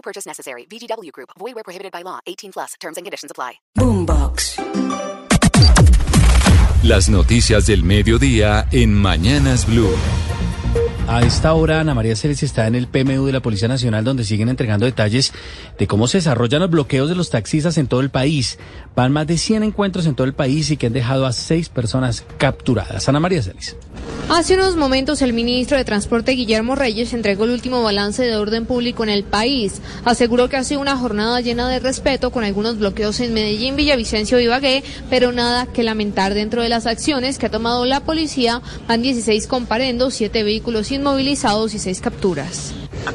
No purchase necessary. VGW Group. Void where prohibited by law. 18 plus. Terms and conditions apply. Boombox. Las noticias del mediodía en Mañanas Blue. A esta hora, Ana María Ceres está en el PMU de la Policía Nacional, donde siguen entregando detalles de cómo se desarrollan los bloqueos de los taxistas en todo el país. Van más de 100 encuentros en todo el país y que han dejado a seis personas capturadas. Ana María Ceres. Hace unos momentos el ministro de Transporte Guillermo Reyes entregó el último balance de orden público en el país. Aseguró que ha sido una jornada llena de respeto con algunos bloqueos en Medellín, Villavicencio y Ibagué, pero nada que lamentar dentro de las acciones que ha tomado la policía. Van 16 comparendos, 7 vehículos inmovilizados y 6 capturas.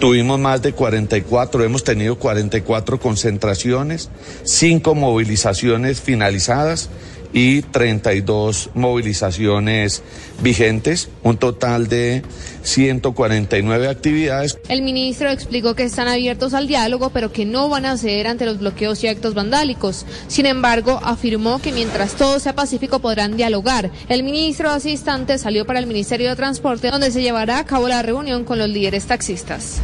Tuvimos más de 44, hemos tenido 44 concentraciones, 5 movilizaciones finalizadas y 32 movilizaciones vigentes, un total de 149 actividades. El ministro explicó que están abiertos al diálogo, pero que no van a ceder ante los bloqueos y actos vandálicos. Sin embargo, afirmó que mientras todo sea pacífico podrán dialogar. El ministro hace instantes salió para el Ministerio de Transporte, donde se llevará a cabo la reunión con los líderes taxistas.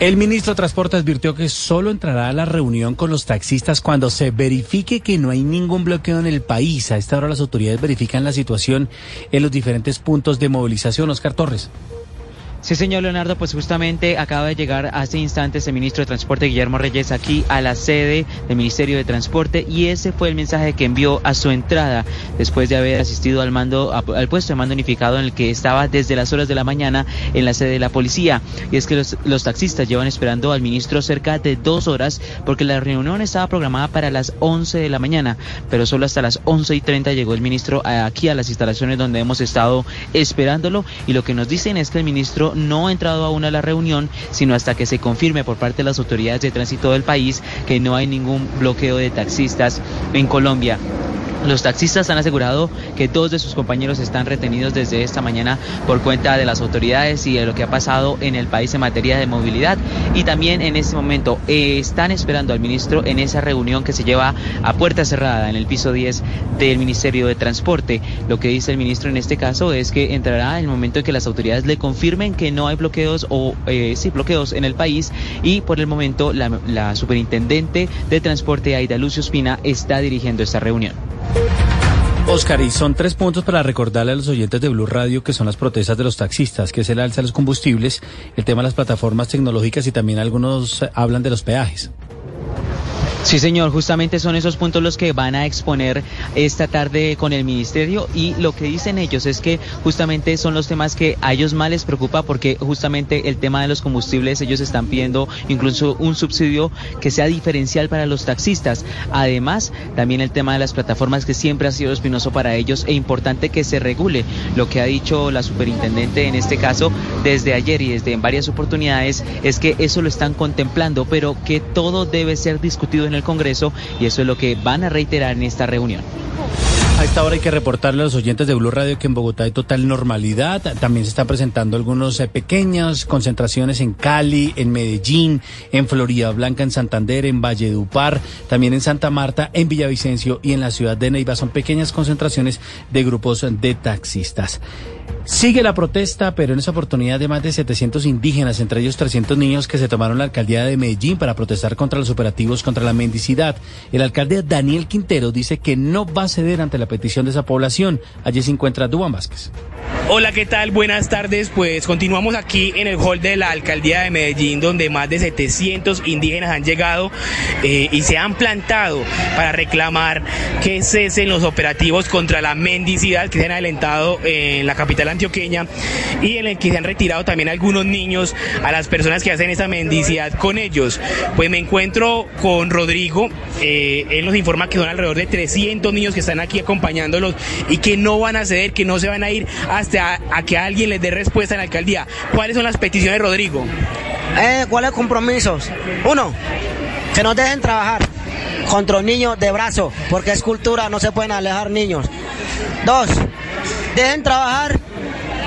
El ministro de Transporte advirtió que solo entrará a la reunión con los taxistas cuando se verifique que no hay ningún bloqueo en el país. A esta hora las autoridades verifican la situación en los diferentes puntos de movilización. Oscar Torres. Sí, señor Leonardo, pues justamente acaba de llegar hace instantes el ministro de Transporte Guillermo Reyes aquí a la sede del Ministerio de Transporte y ese fue el mensaje que envió a su entrada después de haber asistido al mando al puesto de mando unificado en el que estaba desde las horas de la mañana en la sede de la policía. Y es que los, los taxistas llevan esperando al ministro cerca de dos horas porque la reunión estaba programada para las 11 de la mañana, pero solo hasta las 11 y 30 llegó el ministro aquí a las instalaciones donde hemos estado esperándolo y lo que nos dicen es que el ministro no ha entrado aún a la reunión, sino hasta que se confirme por parte de las autoridades de tránsito del país que no hay ningún bloqueo de taxistas en Colombia. Los taxistas han asegurado que dos de sus compañeros están retenidos desde esta mañana por cuenta de las autoridades y de lo que ha pasado en el país en materia de movilidad. Y también en este momento eh, están esperando al ministro en esa reunión que se lleva a puerta cerrada en el piso 10 del Ministerio de Transporte. Lo que dice el ministro en este caso es que entrará el momento en que las autoridades le confirmen que no hay bloqueos o eh, sí bloqueos en el país y por el momento la, la superintendente de transporte Aida Lucio Espina está dirigiendo esta reunión. Oscar, y son tres puntos para recordarle a los oyentes de Blue Radio que son las protestas de los taxistas, que es el alza de los combustibles, el tema de las plataformas tecnológicas y también algunos hablan de los peajes. Sí, señor, justamente son esos puntos los que van a exponer esta tarde con el ministerio y lo que dicen ellos es que justamente son los temas que a ellos más les preocupa porque justamente el tema de los combustibles ellos están pidiendo incluso un subsidio que sea diferencial para los taxistas. Además, también el tema de las plataformas que siempre ha sido espinoso para ellos e importante que se regule. Lo que ha dicho la superintendente en este caso desde ayer y desde en varias oportunidades es que eso lo están contemplando, pero que todo debe ser discutido en el Congreso y eso es lo que van a reiterar en esta reunión. A esta hora hay que reportarle a los oyentes de Blue Radio que en Bogotá hay total normalidad. También se están presentando algunas eh, pequeñas concentraciones en Cali, en Medellín, en Florida Blanca, en Santander, en Valledupar, también en Santa Marta, en Villavicencio y en la ciudad de Neiva. Son pequeñas concentraciones de grupos de taxistas. Sigue la protesta, pero en esa oportunidad de más de 700 indígenas, entre ellos 300 niños que se tomaron la alcaldía de Medellín para protestar contra los operativos contra la mendicidad. El alcalde Daniel Quintero dice que no va a ceder ante la petición de esa población. Allí se encuentra Dubán Vázquez. Hola, ¿qué tal? Buenas tardes. Pues continuamos aquí en el hall de la alcaldía de Medellín, donde más de 700 indígenas han llegado eh, y se han plantado para reclamar que cesen los operativos contra la mendicidad que se han adelantado en la capital antioqueña y en el que se han retirado también algunos niños a las personas que hacen esa mendicidad con ellos. Pues me encuentro con Rodrigo, eh, él nos informa que son alrededor de 300 niños que están aquí acompañándolos y que no van a ceder, que no se van a ir hasta a, que alguien les dé respuesta en la alcaldía. ¿Cuáles son las peticiones, Rodrigo? Eh, ¿Cuáles compromisos? Uno, que nos dejen trabajar contra niños de brazo, porque es cultura, no se pueden alejar niños. Dos, dejen trabajar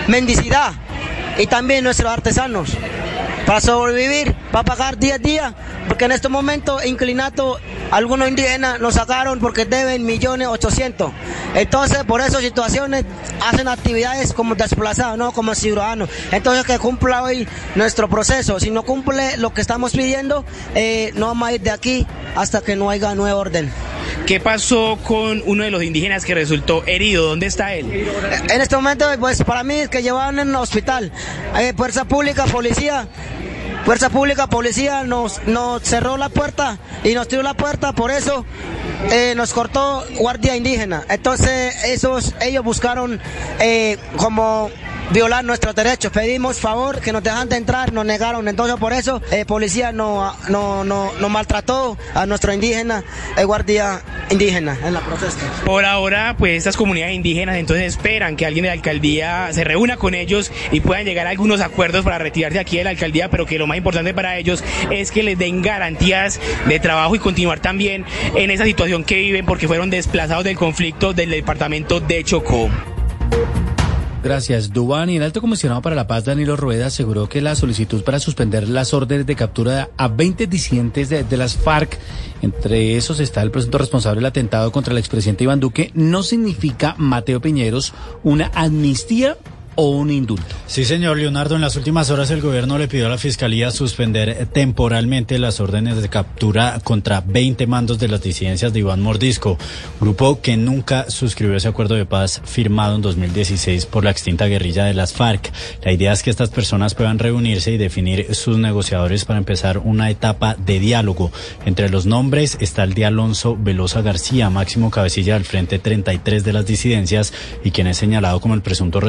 mendicidad y también nuestros artesanos. Para sobrevivir, para pagar día a día, porque en este momento inclinato algunos indígenas nos sacaron porque deben millones ochocientos. Entonces, por esas situaciones hacen actividades como desplazados, no como ciudadanos. Entonces, que cumpla hoy nuestro proceso. Si no cumple lo que estamos pidiendo, eh, no vamos a ir de aquí hasta que no haya nuevo orden. ¿Qué pasó con uno de los indígenas que resultó herido? ¿Dónde está él? En este momento, pues para mí es que llevaban en el hospital. Eh, Fuerza Pública, policía. Fuerza Pública, policía nos, nos cerró la puerta y nos tiró la puerta, por eso eh, nos cortó guardia indígena. Entonces esos, ellos buscaron eh, como violar nuestros derechos. Pedimos favor que nos dejan de entrar, nos negaron. Entonces por eso eh, policía no, no, no, no maltrató a nuestro indígena, eh, guardia indígena en la protesta. Por ahora, pues estas comunidades indígenas entonces esperan que alguien de la alcaldía se reúna con ellos y puedan llegar a algunos acuerdos para retirarse aquí de la alcaldía, pero que lo más importante para ellos es que les den garantías de trabajo y continuar también en esa situación que viven porque fueron desplazados del conflicto del departamento de Chocó. Gracias, Dubán. Y el alto comisionado para la paz, Danilo Rueda, aseguró que la solicitud para suspender las órdenes de captura a 20 disidentes de, de las FARC, entre esos está el presunto responsable del atentado contra el expresidente Iván Duque, no significa, Mateo Piñeros, una amnistía o un indulto. Sí, señor Leonardo, en las últimas horas el gobierno le pidió a la Fiscalía suspender temporalmente las órdenes de captura contra 20 mandos de las disidencias de Iván Mordisco, grupo que nunca suscribió ese acuerdo de paz firmado en 2016 por la extinta guerrilla de las FARC. La idea es que estas personas puedan reunirse y definir sus negociadores para empezar una etapa de diálogo. Entre los nombres está el de Alonso Velosa García, máximo cabecilla del Frente 33 de las disidencias y quien es señalado como el presunto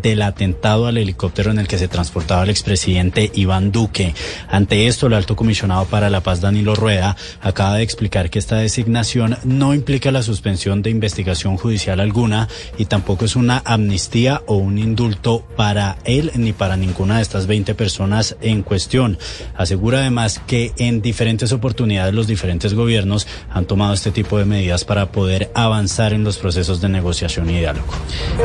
del atentado al helicóptero en el que se transportaba el expresidente Iván Duque. Ante esto, el alto comisionado para la paz, Danilo Rueda, acaba de explicar que esta designación no implica la suspensión de investigación judicial alguna y tampoco es una amnistía o un indulto para él ni para ninguna de estas 20 personas en cuestión. Asegura además que en diferentes oportunidades los diferentes gobiernos han tomado este tipo de medidas para poder avanzar en los procesos de negociación y diálogo.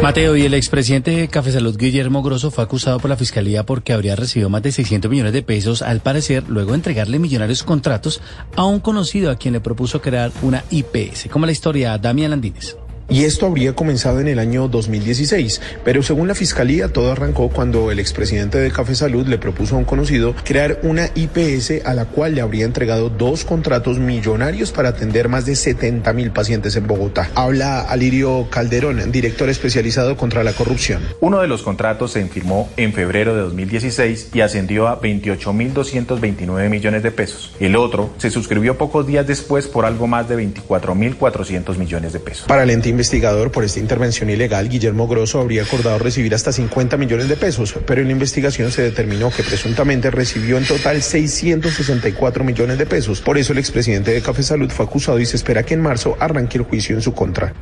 Mateo, y el expresidente Café Salud Guillermo Grosso fue acusado por la Fiscalía porque habría recibido más de 600 millones de pesos, al parecer, luego de entregarle millonarios contratos a un conocido a quien le propuso crear una IPS. Como la historia, Damián Landines. Y esto habría comenzado en el año 2016, pero según la fiscalía todo arrancó cuando el expresidente de Café Salud le propuso a un conocido crear una IPS a la cual le habría entregado dos contratos millonarios para atender más de 70 mil pacientes en Bogotá. Habla Alirio Calderón, director especializado contra la corrupción. Uno de los contratos se firmó en febrero de 2016 y ascendió a 28.229 millones de pesos. El otro se suscribió pocos días después por algo más de 24.400 millones de pesos. Para el investigador por esta intervención ilegal, Guillermo Grosso habría acordado recibir hasta 50 millones de pesos, pero en la investigación se determinó que presuntamente recibió en total 664 millones de pesos. Por eso el expresidente de Café Salud fue acusado y se espera que en marzo arranque el juicio en su contra.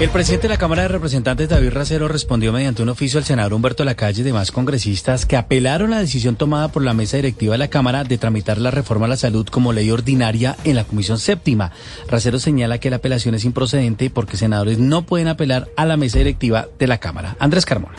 El presidente de la Cámara de Representantes, David Racero, respondió mediante un oficio al senador Humberto Lacalle y demás congresistas que apelaron a la decisión tomada por la mesa directiva de la Cámara de tramitar la reforma a la salud como ley ordinaria en la Comisión Séptima. Racero señala que la apelación es improcedente porque senadores no pueden apelar a la mesa directiva de la Cámara. Andrés Carmona.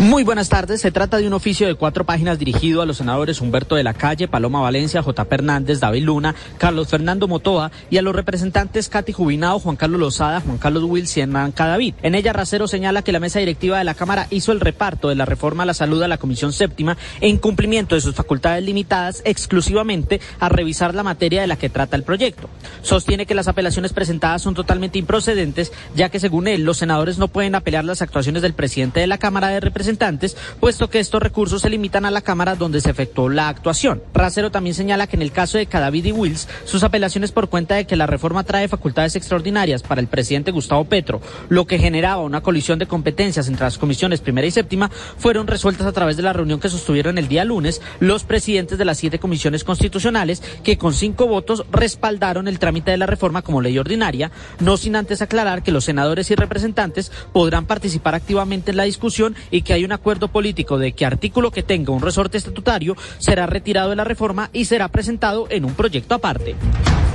Muy buenas tardes. Se trata de un oficio de cuatro páginas dirigido a los senadores Humberto de la Calle, Paloma Valencia, J. Hernández, David Luna, Carlos Fernando Motoa y a los representantes Katy Jubinao, Juan Carlos Lozada, Juan Carlos Wills y Hernán Cadavid. En ella, Racero señala que la mesa directiva de la Cámara hizo el reparto de la reforma a la salud a la Comisión Séptima en cumplimiento de sus facultades limitadas exclusivamente a revisar la materia de la que trata el proyecto. Sostiene que las apelaciones presentadas son totalmente improcedentes, ya que según él, los senadores no pueden apelar las actuaciones del presidente de la Cámara de Representantes puesto que estos recursos se limitan a la Cámara donde se efectuó la actuación. Racero también señala que en el caso de Cadavid y Wills, sus apelaciones por cuenta de que la reforma trae facultades extraordinarias para el presidente Gustavo Petro, lo que generaba una colisión de competencias entre las comisiones primera y séptima, fueron resueltas a través de la reunión que sostuvieron el día lunes los presidentes de las siete comisiones constitucionales que con cinco votos respaldaron el trámite de la reforma como ley ordinaria, no sin antes aclarar que los senadores y representantes podrán participar activamente en la discusión y y que hay un acuerdo político de que artículo que tenga un resorte estatutario será retirado de la reforma y será presentado en un proyecto aparte.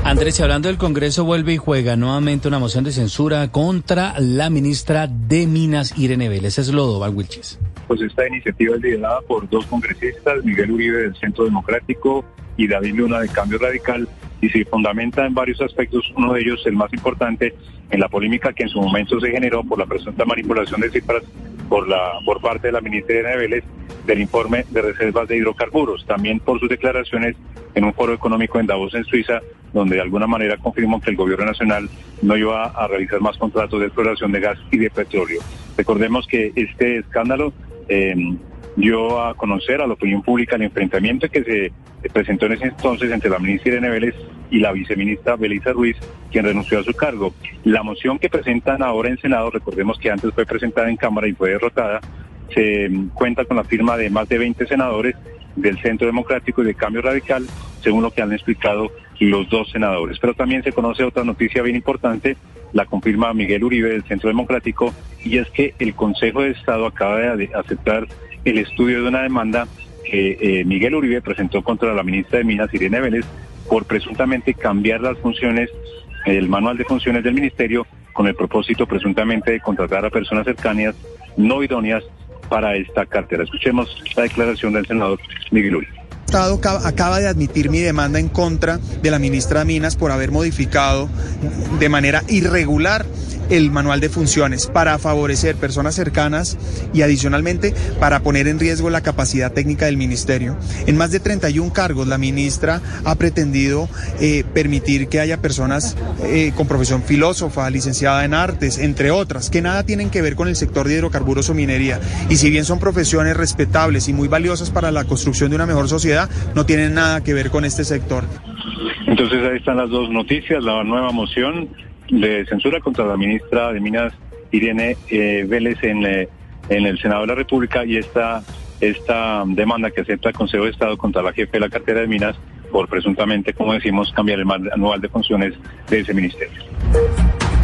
Andrés, y hablando del Congreso, vuelve y juega nuevamente una moción de censura contra la ministra de Minas, Irene Vélez. Es Lodoval Wilches. Pues esta iniciativa es liderada por dos congresistas, Miguel Uribe del Centro Democrático y David Luna del Cambio Radical, y se fundamenta en varios aspectos, uno de ellos el más importante, en la polémica que en su momento se generó por la presunta manipulación de cifras por, la, por parte de la ministra Irene Vélez del informe de reservas de hidrocarburos, también por sus declaraciones en un foro económico en Davos, en Suiza, donde de alguna manera confirmó que el gobierno nacional no iba a realizar más contratos de exploración de gas y de petróleo. Recordemos que este escándalo eh, dio a conocer a la opinión pública el enfrentamiento que se presentó en ese entonces entre la ministra Irene Vélez y la viceministra Belisa Ruiz, quien renunció a su cargo. La moción que presentan ahora en Senado, recordemos que antes fue presentada en Cámara y fue derrotada, se cuenta con la firma de más de 20 senadores del Centro Democrático y de Cambio Radical, según lo que han explicado los dos senadores. Pero también se conoce otra noticia bien importante, la confirma Miguel Uribe del Centro Democrático, y es que el Consejo de Estado acaba de aceptar el estudio de una demanda que eh, Miguel Uribe presentó contra la ministra de Minas, Irene Vélez, por presuntamente cambiar las funciones, el manual de funciones del ministerio, con el propósito presuntamente de contratar a personas cercanas no idóneas para esta cartera. Escuchemos la declaración del senador Miguel Uribe. Estado acaba de admitir mi demanda en contra de la ministra Minas por haber modificado de manera irregular el manual de funciones para favorecer personas cercanas y adicionalmente para poner en riesgo la capacidad técnica del ministerio. En más de 31 cargos la ministra ha pretendido eh, permitir que haya personas eh, con profesión filósofa, licenciada en artes, entre otras, que nada tienen que ver con el sector de hidrocarburos o minería. Y si bien son profesiones respetables y muy valiosas para la construcción de una mejor sociedad, no tienen nada que ver con este sector. Entonces ahí están las dos noticias, la nueva moción de censura contra la ministra de Minas Irene eh, Vélez en, eh, en el Senado de la República y esta, esta demanda que acepta el Consejo de Estado contra la jefe de la cartera de Minas por presuntamente, como decimos, cambiar el manual de funciones de ese ministerio.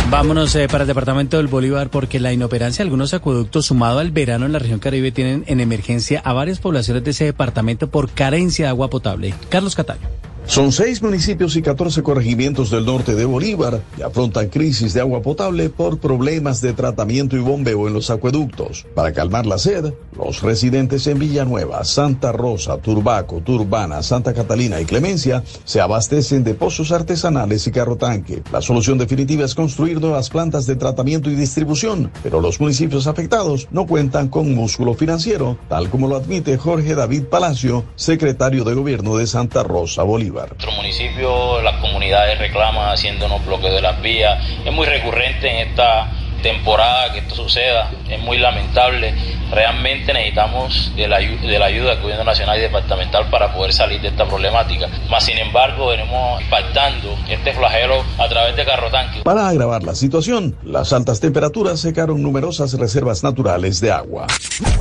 Vámonos eh, para el departamento del Bolívar porque la inoperancia de algunos acueductos sumado al verano en la región Caribe tienen en emergencia a varias poblaciones de ese departamento por carencia de agua potable. Carlos Cataño. Son seis municipios y 14 corregimientos del norte de Bolívar que afrontan crisis de agua potable por problemas de tratamiento y bombeo en los acueductos. Para calmar la sed, los residentes en Villanueva, Santa Rosa, Turbaco, Turbana, Santa Catalina y Clemencia se abastecen de pozos artesanales y carrotanque. La solución definitiva es construir nuevas plantas de tratamiento y distribución, pero los municipios afectados no cuentan con músculo financiero, tal como lo admite Jorge David Palacio, secretario de Gobierno de Santa Rosa, Bolívar. Nuestro municipio, las comunidades reclaman haciéndonos bloqueos de las vías. Es muy recurrente en esta temporada que esto suceda. Es muy lamentable. Realmente necesitamos de la, de la ayuda del gobierno nacional y departamental para poder salir de esta problemática. Más sin embargo, venimos impactando este flagelo a través de carrotanques. Para agravar la situación, las altas temperaturas secaron numerosas reservas naturales de agua.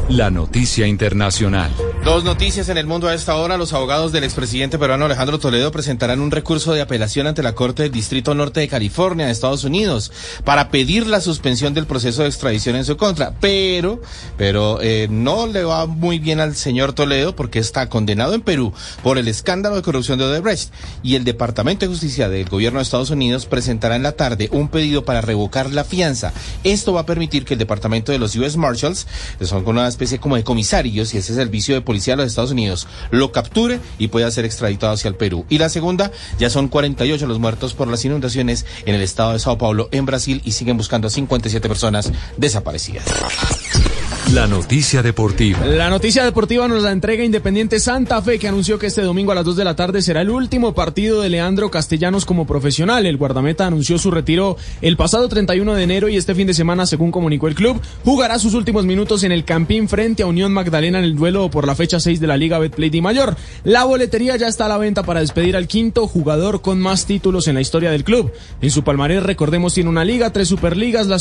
La noticia internacional. Dos noticias en el mundo a esta hora. Los abogados del expresidente peruano Alejandro Toledo presentarán un recurso de apelación ante la Corte del Distrito Norte de California de Estados Unidos para pedir la suspensión del proceso de extradición en su contra. Pero, pero eh, no le va muy bien al señor Toledo porque está condenado en Perú por el escándalo de corrupción de Odebrecht. Y el Departamento de Justicia del Gobierno de Estados Unidos presentará en la tarde un pedido para revocar la fianza. Esto va a permitir que el Departamento de los U.S. Marshals, que son una especie como de comisarios y ese servicio de policía de los Estados Unidos, lo capture y pueda ser extraditado hacia el Perú. Y la segunda, ya son 48 los muertos por las inundaciones en el estado de Sao Paulo, en Brasil, y siguen buscando a 57 personas desaparecidas. La noticia deportiva. La noticia deportiva nos la entrega Independiente Santa Fe, que anunció que este domingo a las 2 de la tarde será el último partido de Leandro Castellanos como profesional. El guardameta anunció su retiro el pasado 31 de enero y este fin de semana, según comunicó el club, jugará sus últimos minutos en el Campín frente a Unión Magdalena en el duelo por la fecha 6 de la Liga Betplay de Mayor. La boletería ya está a la venta para despedir al quinto jugador con más títulos en la historia del club. En su palmarés, recordemos, tiene una liga, tres superligas, la